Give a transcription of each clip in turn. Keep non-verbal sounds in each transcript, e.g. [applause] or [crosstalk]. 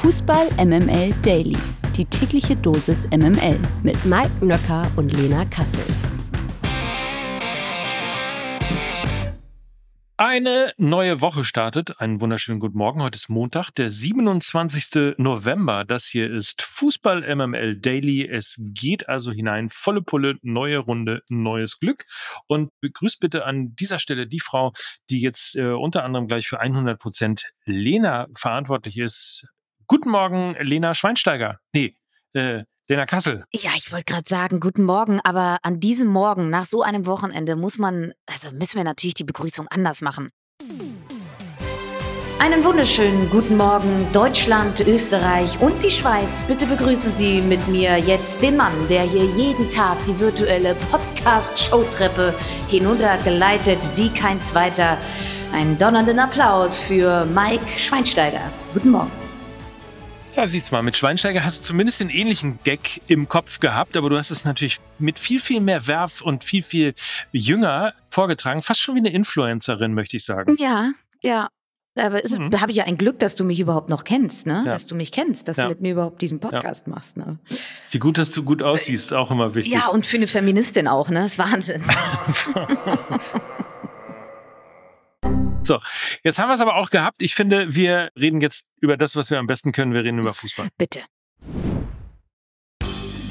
Fußball MML Daily. Die tägliche Dosis MML mit Mike Nöcker und Lena Kassel. Eine neue Woche startet. Einen wunderschönen guten Morgen. Heute ist Montag, der 27. November. Das hier ist Fußball MML Daily. Es geht also hinein. Volle Pulle, neue Runde, neues Glück. Und begrüßt bitte an dieser Stelle die Frau, die jetzt äh, unter anderem gleich für 100 Prozent Lena verantwortlich ist. Guten Morgen, Lena Schweinsteiger. Nee, äh, Lena Kassel. Ja, ich wollte gerade sagen, guten Morgen, aber an diesem Morgen, nach so einem Wochenende, muss man, also müssen wir natürlich die Begrüßung anders machen. Einen wunderschönen guten Morgen, Deutschland, Österreich und die Schweiz. Bitte begrüßen Sie mit mir jetzt den Mann, der hier jeden Tag die virtuelle Podcast-Showtreppe hinuntergeleitet wie kein zweiter. Einen donnernden Applaus für Mike Schweinsteiger. Guten Morgen. Ja, siehst mal, mit Schweinsteiger hast du zumindest den ähnlichen Gag im Kopf gehabt, aber du hast es natürlich mit viel, viel mehr Werf und viel, viel jünger vorgetragen. Fast schon wie eine Influencerin, möchte ich sagen. Ja, ja. Aber mhm. habe ich ja ein Glück, dass du mich überhaupt noch kennst, ne? Ja. Dass du mich kennst, dass ja. du mit mir überhaupt diesen Podcast ja. machst, ne? Wie gut, dass du gut aussiehst, auch immer wichtig. Ja, und für eine Feministin auch, ne? Das ist Wahnsinn. [laughs] So, jetzt haben wir es aber auch gehabt. Ich finde, wir reden jetzt über das, was wir am besten können. Wir reden über Fußball. Bitte.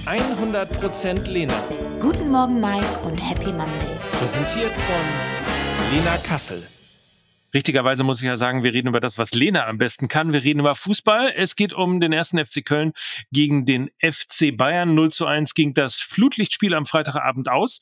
100% Lena. Guten Morgen, Mike, und Happy Monday. Präsentiert von Lena Kassel. Richtigerweise muss ich ja sagen, wir reden über das, was Lena am besten kann. Wir reden über Fußball. Es geht um den ersten FC Köln gegen den FC Bayern. 0 zu 1 ging das Flutlichtspiel am Freitagabend aus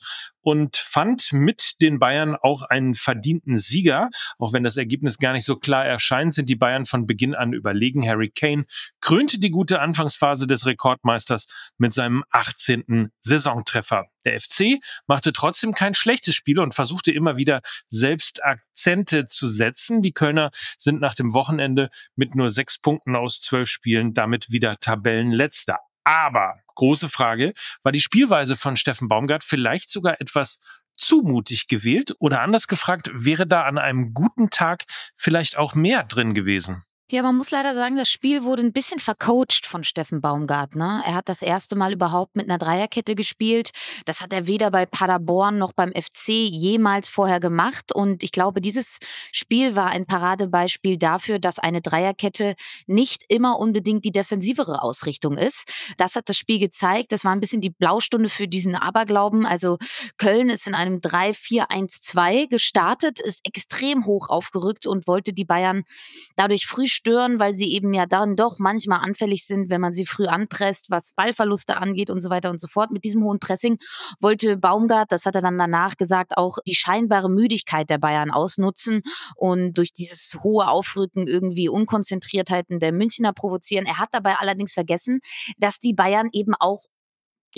und fand mit den Bayern auch einen verdienten Sieger. Auch wenn das Ergebnis gar nicht so klar erscheint, sind die Bayern von Beginn an überlegen. Harry Kane krönte die gute Anfangsphase des Rekordmeisters mit seinem 18. Saisontreffer. Der FC machte trotzdem kein schlechtes Spiel und versuchte immer wieder selbst Akzente zu setzen. Die Kölner sind nach dem Wochenende mit nur sechs Punkten aus zwölf Spielen damit wieder Tabellenletzter. Aber, große Frage, war die Spielweise von Steffen Baumgart vielleicht sogar etwas zu mutig gewählt? Oder anders gefragt, wäre da an einem guten Tag vielleicht auch mehr drin gewesen? Ja, man muss leider sagen, das Spiel wurde ein bisschen vercoacht von Steffen Baumgartner. Er hat das erste Mal überhaupt mit einer Dreierkette gespielt. Das hat er weder bei Paderborn noch beim FC jemals vorher gemacht. Und ich glaube, dieses Spiel war ein Paradebeispiel dafür, dass eine Dreierkette nicht immer unbedingt die defensivere Ausrichtung ist. Das hat das Spiel gezeigt. Das war ein bisschen die Blaustunde für diesen Aberglauben. Also Köln ist in einem 3-4-1-2 gestartet, ist extrem hoch aufgerückt und wollte die Bayern dadurch früh stören, weil sie eben ja dann doch manchmal anfällig sind, wenn man sie früh anpresst, was Ballverluste angeht und so weiter und so fort. Mit diesem hohen Pressing wollte Baumgart, das hat er dann danach gesagt, auch die scheinbare Müdigkeit der Bayern ausnutzen und durch dieses hohe Aufrücken irgendwie Unkonzentriertheiten der Münchner provozieren. Er hat dabei allerdings vergessen, dass die Bayern eben auch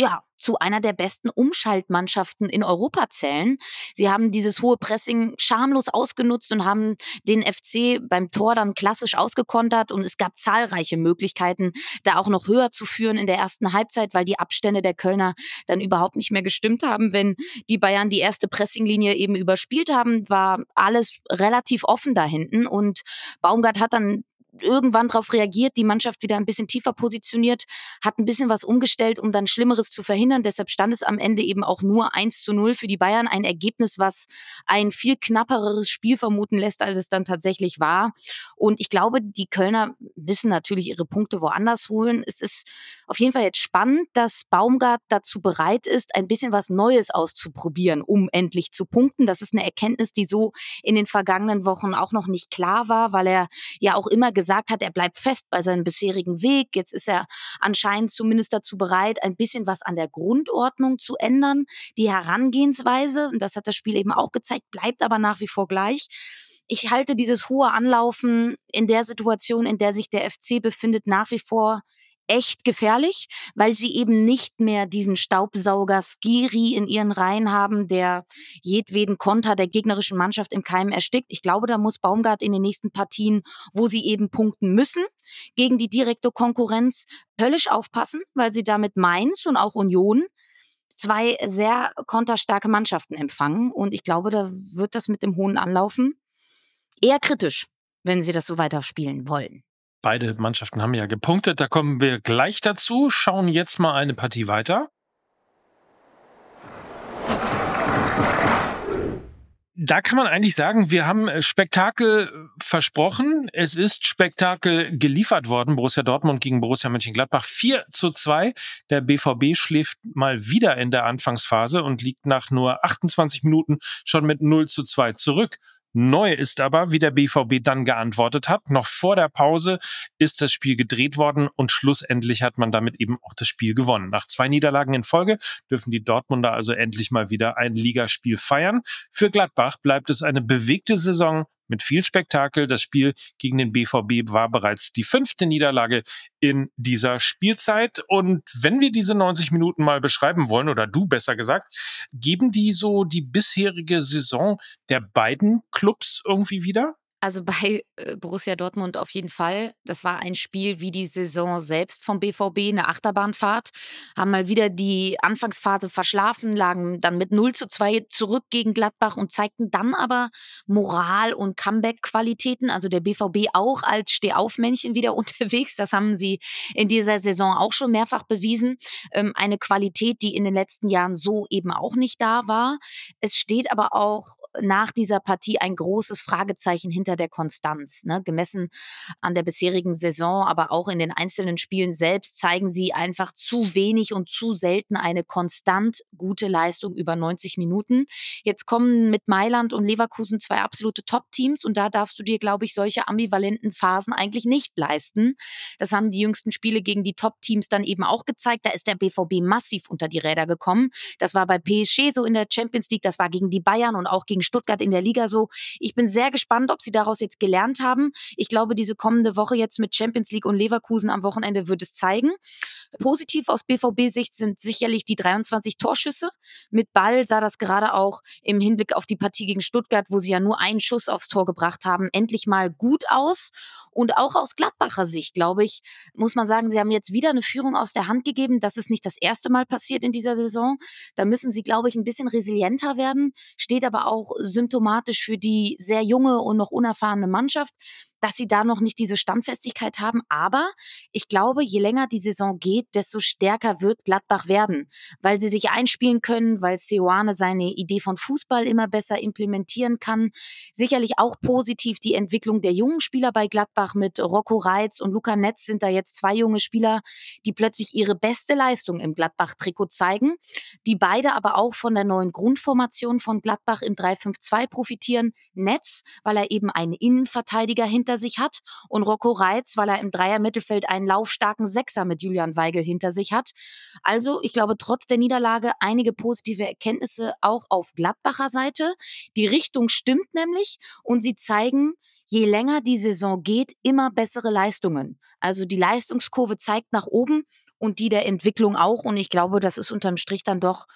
ja, zu einer der besten Umschaltmannschaften in Europa zählen. Sie haben dieses hohe Pressing schamlos ausgenutzt und haben den FC beim Tor dann klassisch ausgekontert und es gab zahlreiche Möglichkeiten, da auch noch höher zu führen in der ersten Halbzeit, weil die Abstände der Kölner dann überhaupt nicht mehr gestimmt haben. Wenn die Bayern die erste Pressinglinie eben überspielt haben, war alles relativ offen da hinten und Baumgart hat dann irgendwann darauf reagiert, die Mannschaft wieder ein bisschen tiefer positioniert, hat ein bisschen was umgestellt, um dann Schlimmeres zu verhindern. Deshalb stand es am Ende eben auch nur 1 zu 0 für die Bayern. Ein Ergebnis, was ein viel knapperes Spiel vermuten lässt, als es dann tatsächlich war. Und ich glaube, die Kölner müssen natürlich ihre Punkte woanders holen. Es ist auf jeden Fall jetzt spannend, dass Baumgart dazu bereit ist, ein bisschen was Neues auszuprobieren, um endlich zu punkten. Das ist eine Erkenntnis, die so in den vergangenen Wochen auch noch nicht klar war, weil er ja auch immer gesagt hat, er bleibt fest bei seinem bisherigen Weg. Jetzt ist er anscheinend zumindest dazu bereit, ein bisschen was an der Grundordnung zu ändern. Die Herangehensweise, und das hat das Spiel eben auch gezeigt, bleibt aber nach wie vor gleich. Ich halte dieses hohe Anlaufen in der Situation, in der sich der FC befindet, nach wie vor echt gefährlich, weil sie eben nicht mehr diesen Staubsauger Skiri in ihren Reihen haben, der jedweden Konter der gegnerischen Mannschaft im Keim erstickt. Ich glaube, da muss Baumgart in den nächsten Partien, wo sie eben punkten müssen, gegen die direkte Konkurrenz höllisch aufpassen, weil sie damit Mainz und auch Union zwei sehr konterstarke Mannschaften empfangen. Und ich glaube, da wird das mit dem hohen Anlaufen eher kritisch, wenn sie das so weiter spielen wollen. Beide Mannschaften haben ja gepunktet. Da kommen wir gleich dazu. Schauen jetzt mal eine Partie weiter. da kann man eigentlich sagen, wir haben äh, Spektakel äh, versprochen. Es ist Spektakel geliefert worden. Borussia Dortmund gegen Borussia Mönchengladbach 4 zu 2. Der BVB schläft mal wieder in der Anfangsphase und liegt nach nur 28 Minuten schon mit 0 zu 2 zurück. Neu ist aber, wie der BVB dann geantwortet hat, noch vor der Pause ist das Spiel gedreht worden und schlussendlich hat man damit eben auch das Spiel gewonnen. Nach zwei Niederlagen in Folge dürfen die Dortmunder also endlich mal wieder ein Ligaspiel feiern. Für Gladbach bleibt es eine bewegte Saison mit viel Spektakel. Das Spiel gegen den BVB war bereits die fünfte Niederlage in dieser Spielzeit. Und wenn wir diese 90 Minuten mal beschreiben wollen, oder du besser gesagt, geben die so die bisherige Saison der beiden Clubs irgendwie wieder? Also bei äh, Borussia Dortmund auf jeden Fall. Das war ein Spiel wie die Saison selbst vom BVB, eine Achterbahnfahrt. Haben mal wieder die Anfangsphase verschlafen, lagen dann mit 0 zu 2 zurück gegen Gladbach und zeigten dann aber Moral und Comeback-Qualitäten. Also der BVB auch als Stehaufmännchen wieder [laughs] unterwegs. Das haben sie in dieser Saison auch schon mehrfach bewiesen. Ähm, eine Qualität, die in den letzten Jahren so eben auch nicht da war. Es steht aber auch nach dieser Partie ein großes Fragezeichen hinter der Konstanz. Ne? Gemessen an der bisherigen Saison, aber auch in den einzelnen Spielen selbst zeigen sie einfach zu wenig und zu selten eine konstant gute Leistung über 90 Minuten. Jetzt kommen mit Mailand und Leverkusen zwei absolute Top-Teams und da darfst du dir, glaube ich, solche ambivalenten Phasen eigentlich nicht leisten. Das haben die jüngsten Spiele gegen die Top-Teams dann eben auch gezeigt. Da ist der BVB massiv unter die Räder gekommen. Das war bei PSG so in der Champions League, das war gegen die Bayern und auch gegen Stuttgart in der Liga so. Ich bin sehr gespannt, ob sie daraus jetzt gelernt haben. Ich glaube, diese kommende Woche jetzt mit Champions League und Leverkusen am Wochenende wird es zeigen. Positiv aus BVB-Sicht sind sicherlich die 23 Torschüsse. Mit Ball sah das gerade auch im Hinblick auf die Partie gegen Stuttgart, wo sie ja nur einen Schuss aufs Tor gebracht haben, endlich mal gut aus. Und auch aus Gladbacher Sicht, glaube ich, muss man sagen, sie haben jetzt wieder eine Führung aus der Hand gegeben. Das ist nicht das erste Mal passiert in dieser Saison. Da müssen sie, glaube ich, ein bisschen resilienter werden. Steht aber auch symptomatisch für die sehr junge und noch unerfahrene Mannschaft dass sie da noch nicht diese Standfestigkeit haben. Aber ich glaube, je länger die Saison geht, desto stärker wird Gladbach werden, weil sie sich einspielen können, weil Seoane seine Idee von Fußball immer besser implementieren kann. Sicherlich auch positiv die Entwicklung der jungen Spieler bei Gladbach mit Rocco Reitz und Luca Netz sind da jetzt zwei junge Spieler, die plötzlich ihre beste Leistung im Gladbach-Trikot zeigen, die beide aber auch von der neuen Grundformation von Gladbach im 3-5-2 profitieren. Netz, weil er eben einen Innenverteidiger hinter hinter sich hat und Rocco Reitz, weil er im Dreier-Mittelfeld einen laufstarken Sechser mit Julian Weigel hinter sich hat. Also, ich glaube, trotz der Niederlage einige positive Erkenntnisse auch auf Gladbacher Seite. Die Richtung stimmt nämlich und sie zeigen, je länger die Saison geht, immer bessere Leistungen. Also die Leistungskurve zeigt nach oben und die der Entwicklung auch. Und ich glaube, das ist unterm Strich dann doch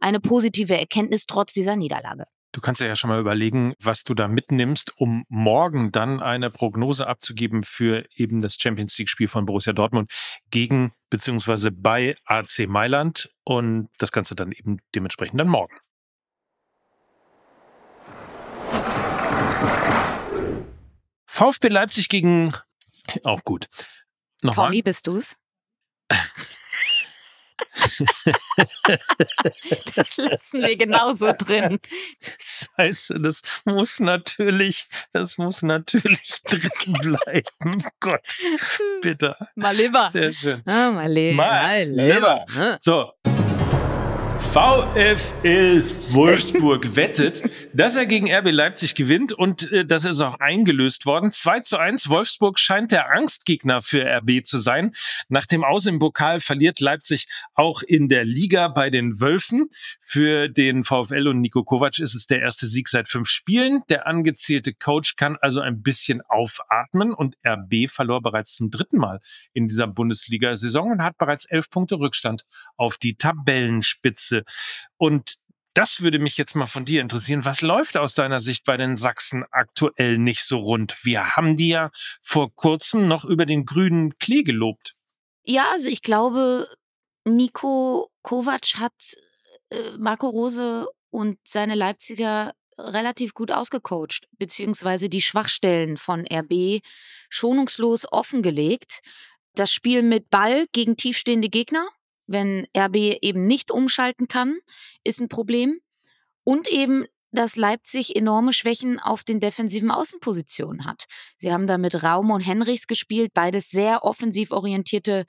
eine positive Erkenntnis trotz dieser Niederlage. Du kannst ja schon mal überlegen, was du da mitnimmst, um morgen dann eine Prognose abzugeben für eben das Champions League-Spiel von Borussia Dortmund gegen beziehungsweise bei AC Mailand und das Ganze dann eben dementsprechend dann morgen. VfB Leipzig gegen auch gut. Nochmal. Tommy, bist du's? [laughs] [laughs] das lassen wir genauso drin. Scheiße, das muss natürlich, das muss natürlich [laughs] drin bleiben. Gott, bitte. Mal lieber. Sehr schön. Ah, mal lieber. Mal lieber. Ne? So. VfL Wolfsburg [laughs] wettet, dass er gegen RB Leipzig gewinnt und äh, das ist auch eingelöst worden. 2 zu 1. Wolfsburg scheint der Angstgegner für RB zu sein. Nach dem Aus im Pokal verliert Leipzig auch in der Liga bei den Wölfen. Für den VfL und Nico Kovac ist es der erste Sieg seit fünf Spielen. Der angezählte Coach kann also ein bisschen aufatmen und RB verlor bereits zum dritten Mal in dieser Bundesliga-Saison und hat bereits elf Punkte Rückstand auf die Tabellenspitze. Und das würde mich jetzt mal von dir interessieren. Was läuft aus deiner Sicht bei den Sachsen aktuell nicht so rund? Wir haben die ja vor kurzem noch über den grünen Klee gelobt. Ja, also ich glaube, Nico Kovac hat äh, Marco Rose und seine Leipziger relativ gut ausgecoacht, beziehungsweise die Schwachstellen von RB schonungslos offengelegt. Das Spiel mit Ball gegen tiefstehende Gegner, wenn RB eben nicht umschalten kann, ist ein Problem. Und eben dass Leipzig enorme Schwächen auf den defensiven Außenpositionen hat. Sie haben da mit Raum und Henrichs gespielt, beides sehr offensiv orientierte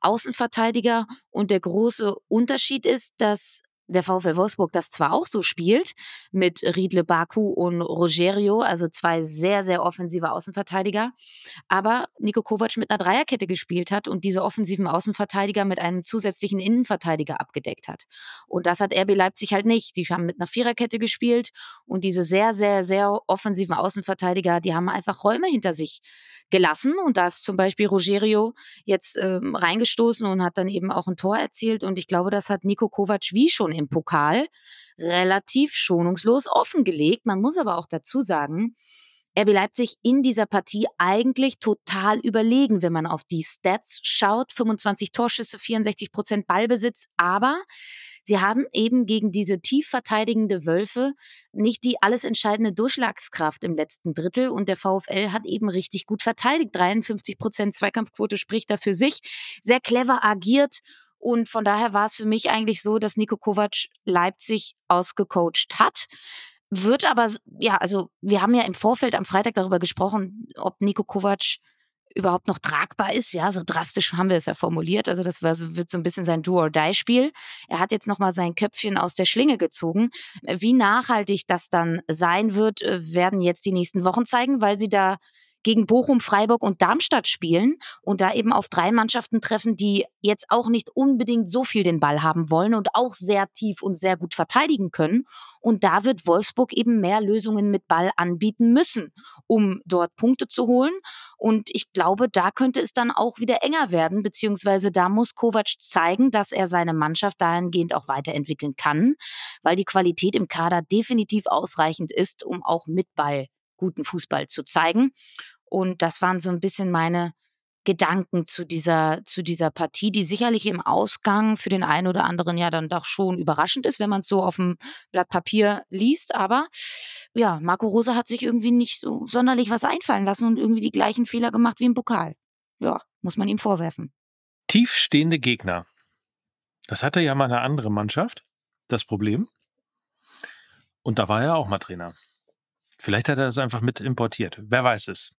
Außenverteidiger. Und der große Unterschied ist, dass der VfL Wolfsburg das zwar auch so spielt, mit Riedle Baku und Rogerio, also zwei sehr, sehr offensive Außenverteidiger, aber Nico Kovac mit einer Dreierkette gespielt hat und diese offensiven Außenverteidiger mit einem zusätzlichen Innenverteidiger abgedeckt hat. Und das hat RB Leipzig halt nicht. Die haben mit einer Viererkette gespielt und diese sehr, sehr, sehr offensiven Außenverteidiger, die haben einfach Räume hinter sich gelassen und da ist zum Beispiel Rogerio jetzt ähm, reingestoßen und hat dann eben auch ein Tor erzielt und ich glaube, das hat Nico Kovac wie schon im Pokal relativ schonungslos offengelegt. Man muss aber auch dazu sagen, RB Leipzig in dieser Partie eigentlich total überlegen, wenn man auf die Stats schaut. 25 Torschüsse, 64 Prozent Ballbesitz, aber sie haben eben gegen diese tief verteidigende Wölfe nicht die alles entscheidende Durchschlagskraft im letzten Drittel und der VfL hat eben richtig gut verteidigt. 53 Prozent Zweikampfquote spricht da für sich. Sehr clever agiert und von daher war es für mich eigentlich so, dass Nico Kovac Leipzig ausgecoacht hat. Wird aber, ja, also wir haben ja im Vorfeld am Freitag darüber gesprochen, ob Nico Kovac überhaupt noch tragbar ist. Ja, so drastisch haben wir es ja formuliert. Also das wird so ein bisschen sein Do-or-Die-Spiel. Er hat jetzt nochmal sein Köpfchen aus der Schlinge gezogen. Wie nachhaltig das dann sein wird, äh, werden jetzt die nächsten Wochen zeigen, weil sie da gegen Bochum, Freiburg und Darmstadt spielen und da eben auf drei Mannschaften treffen, die jetzt auch nicht unbedingt so viel den Ball haben wollen und auch sehr tief und sehr gut verteidigen können. Und da wird Wolfsburg eben mehr Lösungen mit Ball anbieten müssen, um dort Punkte zu holen. Und ich glaube, da könnte es dann auch wieder enger werden, beziehungsweise da muss Kovac zeigen, dass er seine Mannschaft dahingehend auch weiterentwickeln kann, weil die Qualität im Kader definitiv ausreichend ist, um auch mit Ball guten Fußball zu zeigen. Und das waren so ein bisschen meine Gedanken zu dieser, zu dieser Partie, die sicherlich im Ausgang für den einen oder anderen ja dann doch schon überraschend ist, wenn man es so auf dem Blatt Papier liest. Aber ja, Marco Rosa hat sich irgendwie nicht so sonderlich was einfallen lassen und irgendwie die gleichen Fehler gemacht wie im Pokal. Ja, muss man ihm vorwerfen. Tiefstehende Gegner. Das hatte ja mal eine andere Mannschaft, das Problem. Und da war er auch mal Trainer. Vielleicht hat er das einfach mit importiert. Wer weiß es.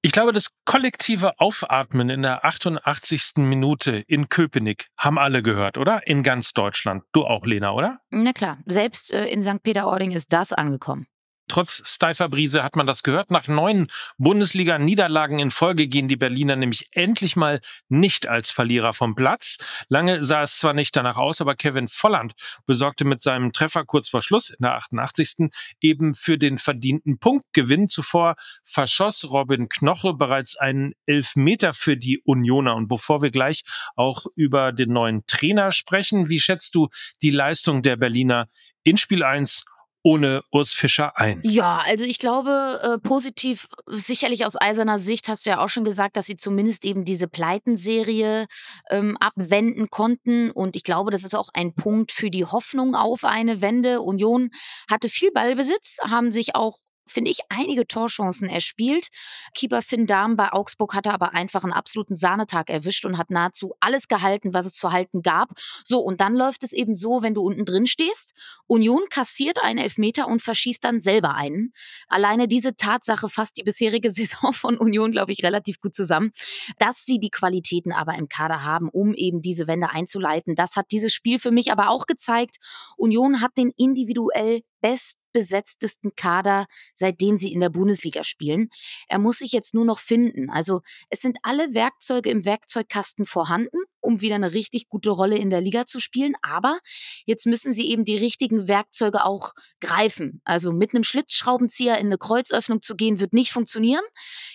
Ich glaube, das kollektive Aufatmen in der 88. Minute in Köpenick haben alle gehört, oder? In ganz Deutschland. Du auch, Lena, oder? Na klar, selbst äh, in St. Peter-Ording ist das angekommen. Trotz steifer Brise hat man das gehört. Nach neun Bundesliga-Niederlagen in Folge gehen die Berliner nämlich endlich mal nicht als Verlierer vom Platz. Lange sah es zwar nicht danach aus, aber Kevin Volland besorgte mit seinem Treffer kurz vor Schluss in der 88. eben für den verdienten Punktgewinn. Zuvor verschoss Robin Knoche bereits einen Elfmeter für die Unioner. Und bevor wir gleich auch über den neuen Trainer sprechen, wie schätzt du die Leistung der Berliner in Spiel 1 ohne Urs Fischer ein? Ja, also ich glaube, äh, positiv, sicherlich aus eiserner Sicht hast du ja auch schon gesagt, dass sie zumindest eben diese Pleitenserie ähm, abwenden konnten. Und ich glaube, das ist auch ein Punkt für die Hoffnung auf eine Wende. Union hatte viel Ballbesitz, haben sich auch finde ich, einige Torchancen erspielt. Keeper Finn Dahm bei Augsburg hatte aber einfach einen absoluten Sahnetag erwischt und hat nahezu alles gehalten, was es zu halten gab. So, und dann läuft es eben so, wenn du unten drin stehst. Union kassiert einen Elfmeter und verschießt dann selber einen. Alleine diese Tatsache fasst die bisherige [laughs] Saison von Union, glaube ich, relativ gut zusammen. Dass sie die Qualitäten aber im Kader haben, um eben diese Wende einzuleiten, das hat dieses Spiel für mich aber auch gezeigt. Union hat den individuell bestbesetztesten Kader, seitdem sie in der Bundesliga spielen. Er muss sich jetzt nur noch finden. Also es sind alle Werkzeuge im Werkzeugkasten vorhanden um wieder eine richtig gute Rolle in der Liga zu spielen. Aber jetzt müssen sie eben die richtigen Werkzeuge auch greifen. Also mit einem Schlitzschraubenzieher in eine Kreuzöffnung zu gehen, wird nicht funktionieren.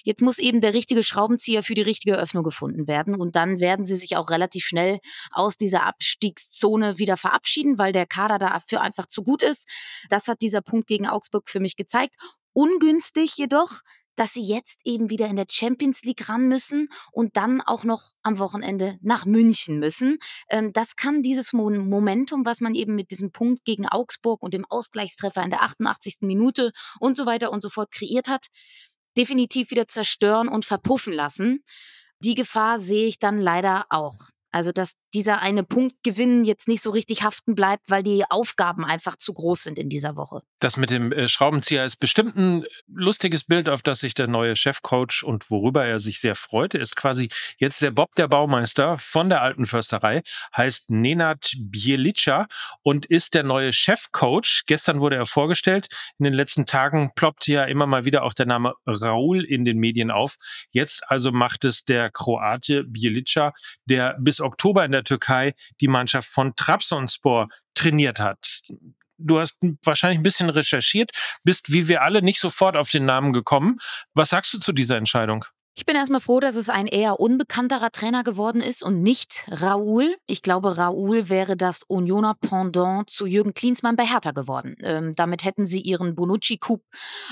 Jetzt muss eben der richtige Schraubenzieher für die richtige Öffnung gefunden werden. Und dann werden sie sich auch relativ schnell aus dieser Abstiegszone wieder verabschieden, weil der Kader dafür einfach zu gut ist. Das hat dieser Punkt gegen Augsburg für mich gezeigt. Ungünstig jedoch dass sie jetzt eben wieder in der Champions League ran müssen und dann auch noch am Wochenende nach München müssen. Ähm, das kann dieses Momentum, was man eben mit diesem Punkt gegen Augsburg und dem Ausgleichstreffer in der 88. Minute und so weiter und so fort kreiert hat, definitiv wieder zerstören und verpuffen lassen. Die Gefahr sehe ich dann leider auch. Also, dass dieser eine Punktgewinn jetzt nicht so richtig haften bleibt, weil die Aufgaben einfach zu groß sind in dieser Woche. Das mit dem äh, Schraubenzieher ist bestimmt ein lustiges Bild, auf das sich der neue Chefcoach und worüber er sich sehr freut. Er ist quasi jetzt der Bob der Baumeister von der alten Försterei, heißt Nenad Bielica und ist der neue Chefcoach. Gestern wurde er vorgestellt. In den letzten Tagen ploppt ja immer mal wieder auch der Name Raul in den Medien auf. Jetzt also macht es der Kroate Bielica, der bis Oktober in der Türkei die Mannschaft von Trabzonspor trainiert hat. Du hast wahrscheinlich ein bisschen recherchiert, bist wie wir alle nicht sofort auf den Namen gekommen. Was sagst du zu dieser Entscheidung? Ich bin erstmal froh, dass es ein eher unbekannterer Trainer geworden ist und nicht Raoul. Ich glaube, Raoul wäre das Unioner Pendant zu Jürgen Klinsmann bei Hertha geworden. Ähm, damit hätten sie ihren Bonucci-Coup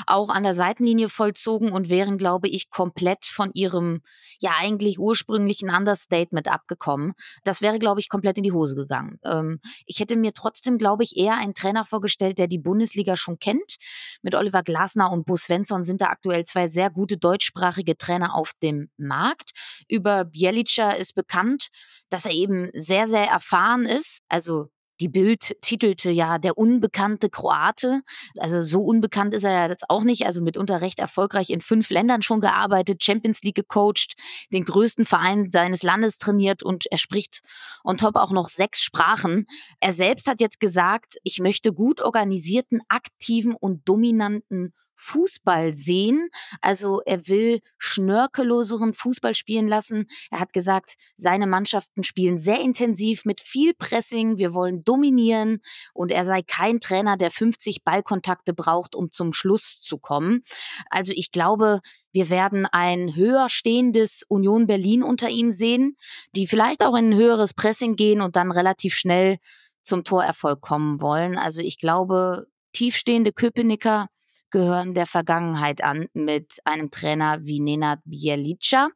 auch an der Seitenlinie vollzogen und wären, glaube ich, komplett von ihrem ja eigentlich ursprünglichen Understatement abgekommen. Das wäre, glaube ich, komplett in die Hose gegangen. Ähm, ich hätte mir trotzdem, glaube ich, eher einen Trainer vorgestellt, der die Bundesliga schon kennt. Mit Oliver Glasner und Bo Svensson sind da aktuell zwei sehr gute deutschsprachige Trainer auf dem Markt. Über Bielica ist bekannt, dass er eben sehr, sehr erfahren ist. Also die Bild titelte ja der unbekannte Kroate. Also so unbekannt ist er ja jetzt auch nicht. Also mitunter recht erfolgreich in fünf Ländern schon gearbeitet, Champions League gecoacht, den größten Verein seines Landes trainiert und er spricht on top auch noch sechs Sprachen. Er selbst hat jetzt gesagt, ich möchte gut organisierten, aktiven und dominanten Fußball sehen. Also er will schnörkelloseren Fußball spielen lassen. Er hat gesagt, seine Mannschaften spielen sehr intensiv mit viel Pressing. Wir wollen dominieren und er sei kein Trainer, der 50 Ballkontakte braucht, um zum Schluss zu kommen. Also ich glaube, wir werden ein höher stehendes Union Berlin unter ihm sehen, die vielleicht auch in ein höheres Pressing gehen und dann relativ schnell zum Torerfolg kommen wollen. Also ich glaube, tiefstehende Köpenicker gehören der Vergangenheit an mit einem Trainer wie Nenad Bielica.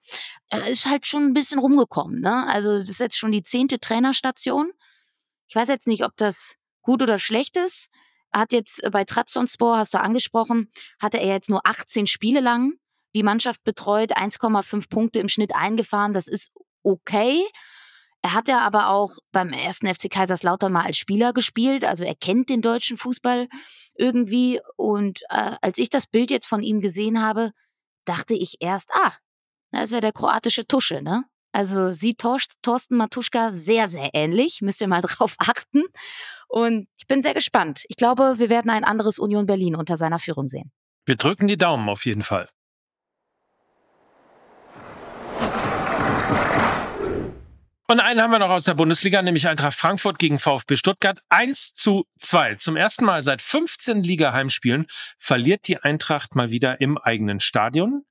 Er ist halt schon ein bisschen rumgekommen. Ne? Also das ist jetzt schon die zehnte Trainerstation. Ich weiß jetzt nicht, ob das gut oder schlecht ist. Hat jetzt bei Trabzonspor, hast du angesprochen, hatte er jetzt nur 18 Spiele lang die Mannschaft betreut, 1,5 Punkte im Schnitt eingefahren. Das ist okay. Er hat ja aber auch beim ersten FC Kaiserslautern mal als Spieler gespielt, also er kennt den deutschen Fußball irgendwie. Und äh, als ich das Bild jetzt von ihm gesehen habe, dachte ich erst, ah, da ist ja der kroatische Tusche, ne? Also sieht Thorsten Matuschka sehr, sehr ähnlich. Müsst ihr mal [laughs] drauf achten. Und ich bin sehr gespannt. Ich glaube, wir werden ein anderes Union Berlin unter seiner Führung sehen. Wir drücken die Daumen auf jeden Fall. Und einen haben wir noch aus der Bundesliga, nämlich Eintracht Frankfurt gegen VfB Stuttgart. 1 zu 2. Zum ersten Mal seit 15 Liga-Heimspielen verliert die Eintracht mal wieder im eigenen Stadion.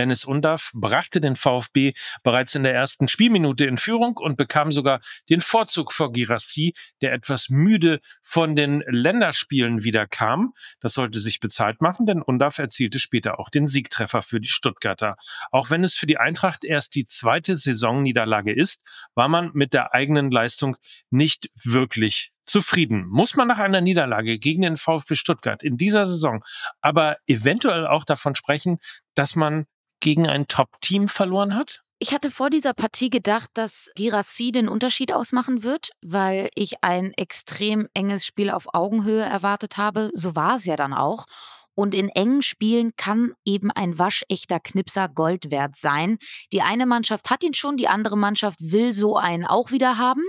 Dennis Undaff brachte den VfB bereits in der ersten Spielminute in Führung und bekam sogar den Vorzug vor Girassi, der etwas müde von den Länderspielen wiederkam. Das sollte sich bezahlt machen, denn Undaff erzielte später auch den Siegtreffer für die Stuttgarter. Auch wenn es für die Eintracht erst die zweite Saisonniederlage ist, war man mit der eigenen Leistung nicht wirklich zufrieden. Muss man nach einer Niederlage gegen den VfB Stuttgart in dieser Saison aber eventuell auch davon sprechen, dass man gegen ein Top-Team verloren hat? Ich hatte vor dieser Partie gedacht, dass Girassi den Unterschied ausmachen wird, weil ich ein extrem enges Spiel auf Augenhöhe erwartet habe. So war es ja dann auch. Und in engen Spielen kann eben ein waschechter Knipser Gold wert sein. Die eine Mannschaft hat ihn schon, die andere Mannschaft will so einen auch wieder haben.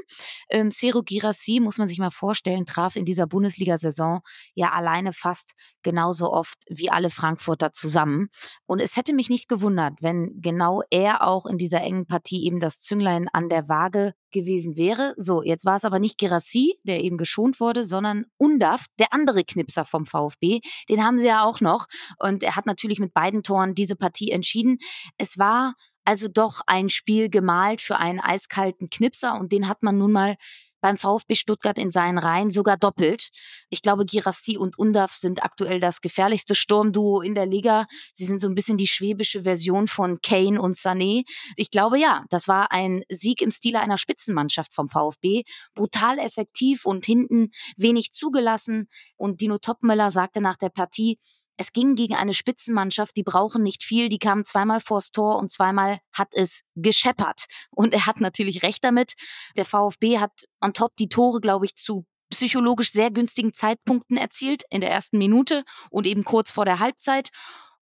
Ähm, Cero Girassi, muss man sich mal vorstellen, traf in dieser Bundesliga-Saison ja alleine fast genauso oft wie alle Frankfurter zusammen. Und es hätte mich nicht gewundert, wenn genau er auch in dieser engen Partie eben das Zünglein an der Waage gewesen wäre. So, jetzt war es aber nicht Gerassi, der eben geschont wurde, sondern Undaft, der andere Knipser vom VfB. Den haben sie ja auch noch. Und er hat natürlich mit beiden Toren diese Partie entschieden. Es war also doch ein Spiel gemalt für einen eiskalten Knipser und den hat man nun mal beim VfB Stuttgart in seinen Reihen sogar doppelt. Ich glaube, Girassi und Undaf sind aktuell das gefährlichste Sturmduo in der Liga. Sie sind so ein bisschen die schwäbische Version von Kane und Sané. Ich glaube ja, das war ein Sieg im Stile einer Spitzenmannschaft vom VfB. Brutal effektiv und hinten wenig zugelassen. Und Dino Topmöller sagte nach der Partie, es ging gegen eine Spitzenmannschaft, die brauchen nicht viel, die kamen zweimal vors Tor und zweimal hat es gescheppert. Und er hat natürlich recht damit. Der VfB hat on top die Tore, glaube ich, zu psychologisch sehr günstigen Zeitpunkten erzielt, in der ersten Minute und eben kurz vor der Halbzeit.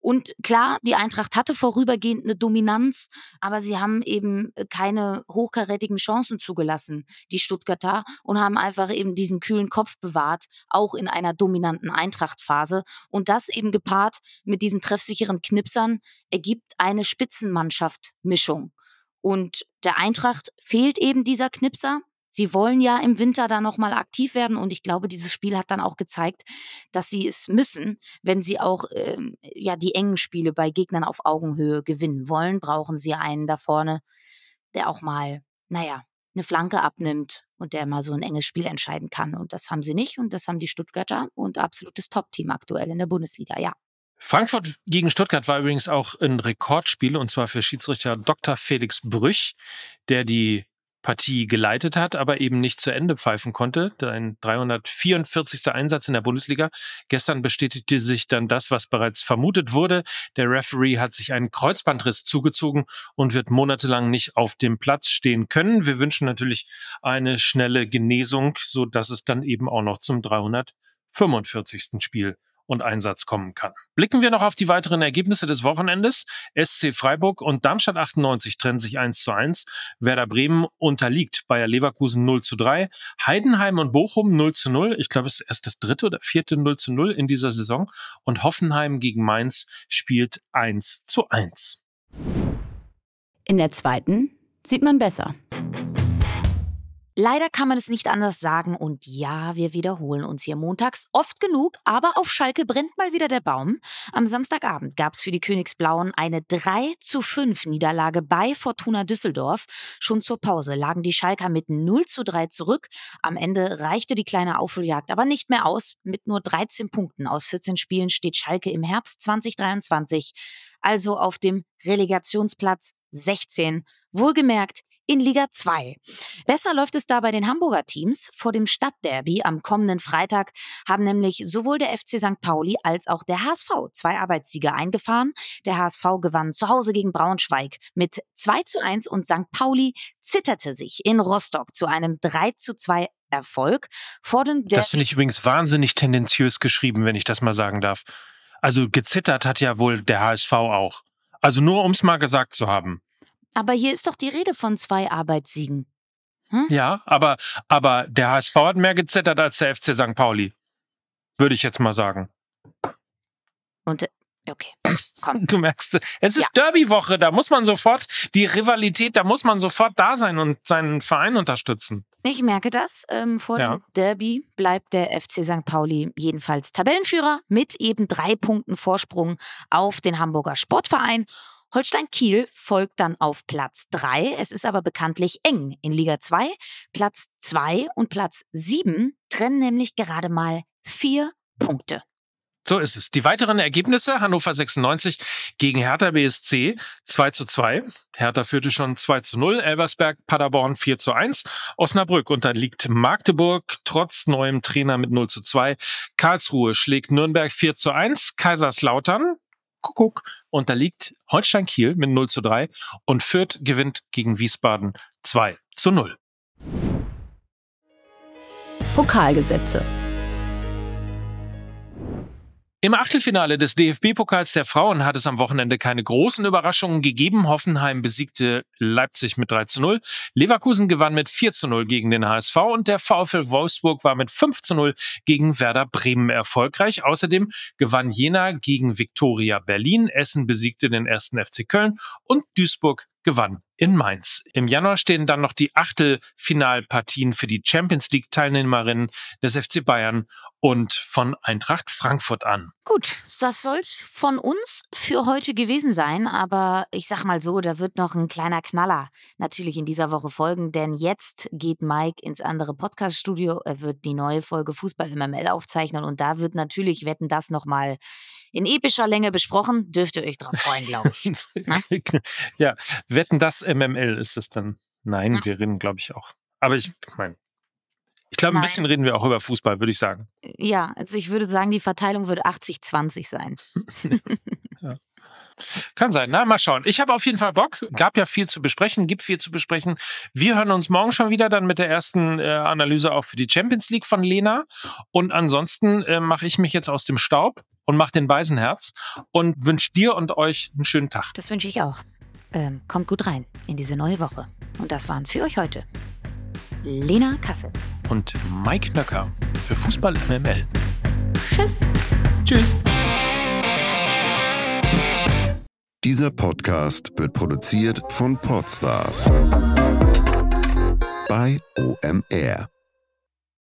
Und klar, die Eintracht hatte vorübergehend eine Dominanz, aber sie haben eben keine hochkarätigen Chancen zugelassen, die Stuttgarter, und haben einfach eben diesen kühlen Kopf bewahrt, auch in einer dominanten Eintrachtphase. Und das eben gepaart mit diesen treffsicheren Knipsern ergibt eine Spitzenmannschaft-Mischung. Und der Eintracht fehlt eben dieser Knipser. Sie wollen ja im Winter da nochmal aktiv werden und ich glaube, dieses Spiel hat dann auch gezeigt, dass sie es müssen, wenn sie auch ähm, ja die engen Spiele bei Gegnern auf Augenhöhe gewinnen wollen, brauchen sie einen da vorne, der auch mal, naja, eine Flanke abnimmt und der mal so ein enges Spiel entscheiden kann. Und das haben sie nicht und das haben die Stuttgarter und absolutes Top-Team aktuell in der Bundesliga, ja. Frankfurt gegen Stuttgart war übrigens auch ein Rekordspiel und zwar für Schiedsrichter Dr. Felix Brüch, der die Partie geleitet hat, aber eben nicht zu Ende pfeifen konnte. Ein 344. Einsatz in der Bundesliga. Gestern bestätigte sich dann das, was bereits vermutet wurde. Der Referee hat sich einen Kreuzbandriss zugezogen und wird monatelang nicht auf dem Platz stehen können. Wir wünschen natürlich eine schnelle Genesung, so dass es dann eben auch noch zum 345. Spiel und Einsatz kommen kann. Blicken wir noch auf die weiteren Ergebnisse des Wochenendes. SC Freiburg und Darmstadt 98 trennen sich 1 zu 1. Werder Bremen unterliegt Bayer Leverkusen 0 zu 3. Heidenheim und Bochum 0 zu 0. Ich glaube, es ist erst das dritte oder vierte 0 zu 0 in dieser Saison. Und Hoffenheim gegen Mainz spielt 1 zu 1. In der zweiten sieht man besser. Leider kann man es nicht anders sagen und ja, wir wiederholen uns hier montags oft genug, aber auf Schalke brennt mal wieder der Baum. Am Samstagabend gab es für die Königsblauen eine 3 zu 5 Niederlage bei Fortuna Düsseldorf. Schon zur Pause lagen die Schalker mit 0 zu 3 zurück. Am Ende reichte die kleine Aufholjagd aber nicht mehr aus. Mit nur 13 Punkten aus 14 Spielen steht Schalke im Herbst 2023 also auf dem Relegationsplatz 16. Wohlgemerkt in Liga 2. Besser läuft es da bei den Hamburger Teams. Vor dem Stadtderby am kommenden Freitag haben nämlich sowohl der FC St. Pauli als auch der HSV zwei Arbeitssiege eingefahren. Der HSV gewann zu Hause gegen Braunschweig mit 2 zu 1 und St. Pauli zitterte sich in Rostock zu einem 3 zu 2 Erfolg. Vor dem das finde ich übrigens wahnsinnig tendenziös geschrieben, wenn ich das mal sagen darf. Also gezittert hat ja wohl der HSV auch. Also nur um es mal gesagt zu haben. Aber hier ist doch die Rede von zwei Arbeitssiegen. Hm? Ja, aber, aber der HSV hat mehr gezittert als der FC St. Pauli. Würde ich jetzt mal sagen. Und äh, okay, [coughs] komm. Du merkst, es ist ja. Derby-Woche, da muss man sofort die Rivalität, da muss man sofort da sein und seinen Verein unterstützen. Ich merke das. Ähm, vor ja. dem Derby bleibt der FC St. Pauli jedenfalls Tabellenführer mit eben drei Punkten Vorsprung auf den Hamburger Sportverein. Holstein Kiel folgt dann auf Platz 3. Es ist aber bekanntlich eng in Liga 2. Platz 2 und Platz 7 trennen nämlich gerade mal vier Punkte. So ist es. Die weiteren Ergebnisse: Hannover 96 gegen Hertha BSC 2 zu 2. Hertha führte schon 2 zu 0. Elversberg, Paderborn 4 zu 1. Osnabrück unterliegt Magdeburg trotz neuem Trainer mit 0 zu 2. Karlsruhe schlägt Nürnberg 4 zu 1. Kaiserslautern Kuckuck unterliegt Holstein Kiel mit 0 zu 3 und Fürth gewinnt gegen Wiesbaden 2 zu 0. Pokalgesetze im Achtelfinale des DFB-Pokals der Frauen hat es am Wochenende keine großen Überraschungen gegeben. Hoffenheim besiegte Leipzig mit 3 zu 0. Leverkusen gewann mit 4 zu 0 gegen den HSV und der VfL Wolfsburg war mit 5 zu 0 gegen Werder Bremen erfolgreich. Außerdem gewann Jena gegen Viktoria Berlin. Essen besiegte den ersten FC Köln und Duisburg gewann in Mainz. Im Januar stehen dann noch die Achtelfinalpartien für die Champions League Teilnehmerinnen des FC Bayern und von Eintracht Frankfurt an. Gut, das soll's von uns für heute gewesen sein, aber ich sag mal so, da wird noch ein kleiner Knaller natürlich in dieser Woche folgen, denn jetzt geht Mike ins andere Podcaststudio, er wird die neue Folge Fußball MML aufzeichnen und da wird natürlich wetten das nochmal in epischer Länge besprochen. Dürft ihr euch drauf freuen, glaube ich. [laughs] ja, wetten das MML ist es dann. Nein, ja. wir reden, glaube ich, auch. Aber ich meine, ich glaube, ein bisschen reden wir auch über Fußball, würde ich sagen. Ja, also ich würde sagen, die Verteilung würde 80-20 sein. [laughs] ja. Kann sein. Na, mal schauen. Ich habe auf jeden Fall Bock. Gab ja viel zu besprechen, gibt viel zu besprechen. Wir hören uns morgen schon wieder dann mit der ersten äh, Analyse auch für die Champions League von Lena. Und ansonsten äh, mache ich mich jetzt aus dem Staub und mache den Beisenherz und wünsche dir und euch einen schönen Tag. Das wünsche ich auch. Ähm, kommt gut rein in diese neue Woche. Und das waren für euch heute Lena Kassel und Mike Nöcker für Fußball MML. Tschüss. Tschüss. Dieser Podcast wird produziert von Podstars bei OMR.